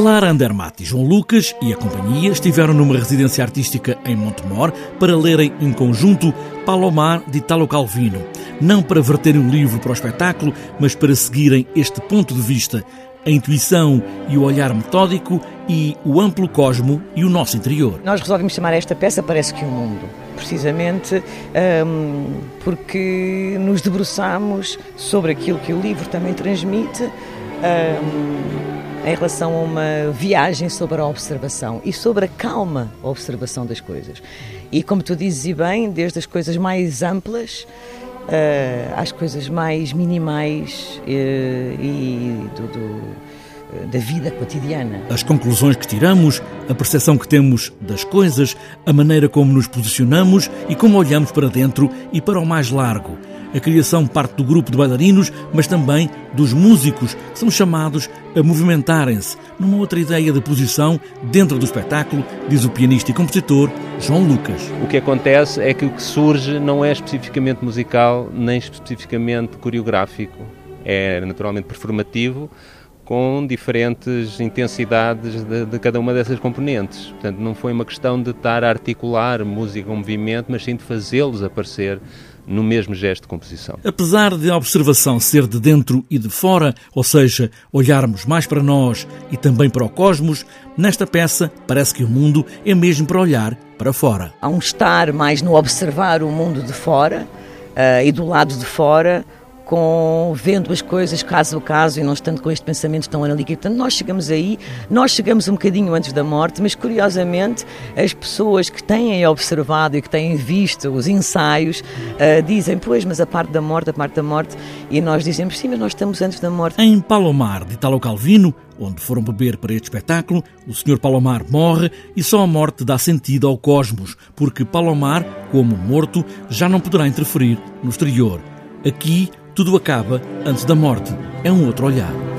Clara Andermatt João Lucas e a companhia estiveram numa residência artística em Montemor para lerem em conjunto Palomar de Italo Calvino, não para verterem um livro para o espetáculo, mas para seguirem este ponto de vista, a intuição e o olhar metódico e o amplo cosmo e o nosso interior. Nós resolvemos chamar esta peça Parece que o Mundo, precisamente um, porque nos debruçamos sobre aquilo que o livro também transmite. Um, em relação a uma viagem sobre a observação e sobre a calma observação das coisas. E como tu dizes e bem, desde as coisas mais amplas uh, às coisas mais minimais uh, e do, do, eh, da vida cotidiana. As conclusões que tiramos, a percepção que temos das coisas, a maneira como nos posicionamos e como olhamos para dentro e para o mais largo a criação parte do grupo de bailarinos, mas também dos músicos, que são chamados a movimentarem-se numa outra ideia de posição dentro do espetáculo, diz o pianista e compositor João Lucas. O que acontece é que o que surge não é especificamente musical, nem especificamente coreográfico. É naturalmente performativo, com diferentes intensidades de, de, cada uma dessas componentes. Portanto, não foi uma questão de estar a articular música com movimento, mas sim de fazê-los aparecer no mesmo gesto de composição. Apesar de a observação ser de dentro e de fora, ou seja, olharmos mais para nós e também para o cosmos, nesta peça parece que o mundo é mesmo para olhar para fora. Há um estar mais no observar o mundo de fora uh, e do lado de fora com vendo as coisas caso a caso e não estando com este pensamento tão analítico. Portanto, nós chegamos aí, nós chegamos um bocadinho antes da morte, mas curiosamente as pessoas que têm observado e que têm visto os ensaios uh, dizem, pois, mas a parte da morte, a parte da morte, e nós dizemos, sim, mas nós estamos antes da morte. Em Palomar, de Italo Calvino, onde foram beber para este espetáculo, o Sr. Palomar morre e só a morte dá sentido ao cosmos, porque Palomar, como morto, já não poderá interferir no exterior. Aqui, tudo acaba antes da morte. É um outro olhar.